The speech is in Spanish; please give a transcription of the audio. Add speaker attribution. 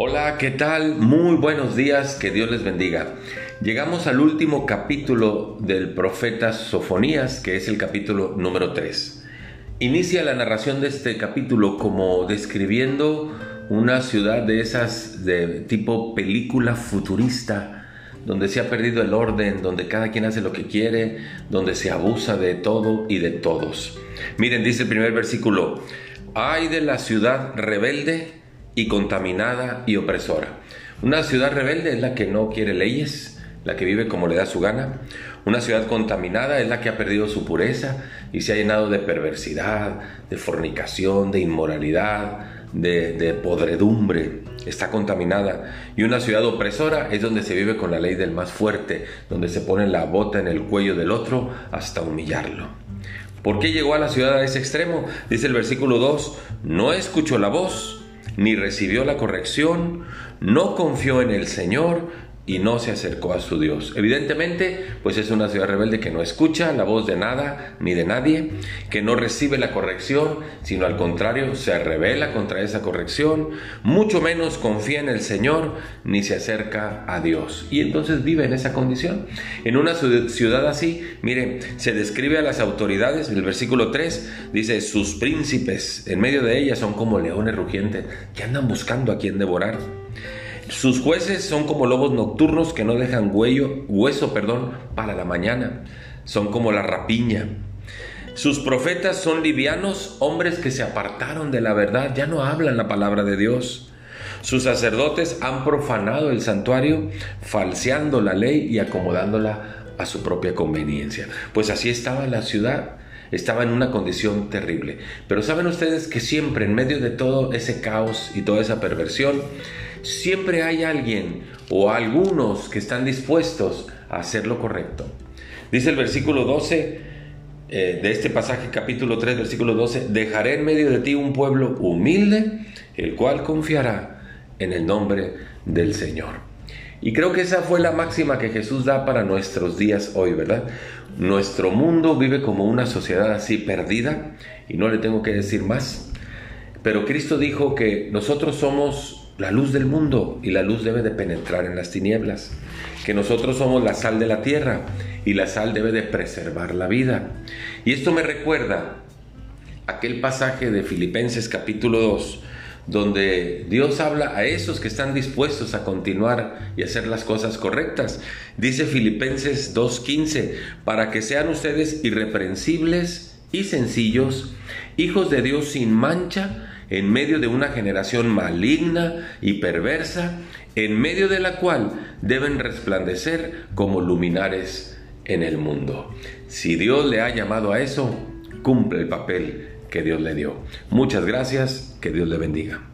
Speaker 1: Hola, ¿qué tal? Muy buenos días, que Dios les bendiga. Llegamos al último capítulo del profeta Sofonías, que es el capítulo número 3. Inicia la narración de este capítulo como describiendo una ciudad de esas de tipo película futurista, donde se ha perdido el orden, donde cada quien hace lo que quiere, donde se abusa de todo y de todos. Miren, dice el primer versículo, ay de la ciudad rebelde y contaminada y opresora. Una ciudad rebelde es la que no quiere leyes, la que vive como le da su gana. Una ciudad contaminada es la que ha perdido su pureza y se ha llenado de perversidad, de fornicación, de inmoralidad, de, podredumbre. Está contaminada. Y una ciudad opresora es donde se vive con la ley del más fuerte, donde se pone la bota en el cuello del otro hasta humillarlo. ¿Por qué llegó a la ciudad a ese extremo? Dice el versículo 2, no escuchó la voz ni recibió la corrección, no confió en el Señor y no se acercó a su Dios. Evidentemente, pues es una ciudad rebelde que no escucha la voz de nada ni de nadie, que no recibe la corrección, sino al contrario, se revela contra esa corrección, mucho menos confía en el Señor ni se acerca a Dios. Y entonces vive en esa condición. En una ciudad así, mire, se describe a las autoridades, el versículo 3 dice, sus príncipes en medio de ellas son como leones rugientes que andan buscando a quien devorar. Sus jueces son como lobos nocturnos que no dejan hueso perdón, para la mañana. Son como la rapiña. Sus profetas son livianos, hombres que se apartaron de la verdad, ya no hablan la palabra de Dios. Sus sacerdotes han profanado el santuario, falseando la ley y acomodándola a su propia conveniencia. Pues así estaba la ciudad estaba en una condición terrible. Pero saben ustedes que siempre en medio de todo ese caos y toda esa perversión, siempre hay alguien o algunos que están dispuestos a hacer lo correcto. Dice el versículo 12 eh, de este pasaje, capítulo 3, versículo 12, dejaré en medio de ti un pueblo humilde, el cual confiará en el nombre del Señor. Y creo que esa fue la máxima que Jesús da para nuestros días hoy, ¿verdad? Nuestro mundo vive como una sociedad así perdida y no le tengo que decir más. Pero Cristo dijo que nosotros somos la luz del mundo y la luz debe de penetrar en las tinieblas. Que nosotros somos la sal de la tierra y la sal debe de preservar la vida. Y esto me recuerda aquel pasaje de Filipenses capítulo 2 donde Dios habla a esos que están dispuestos a continuar y hacer las cosas correctas. Dice Filipenses 2.15, para que sean ustedes irreprensibles y sencillos, hijos de Dios sin mancha, en medio de una generación maligna y perversa, en medio de la cual deben resplandecer como luminares en el mundo. Si Dios le ha llamado a eso, cumple el papel que Dios le dio. Muchas gracias, que Dios le bendiga.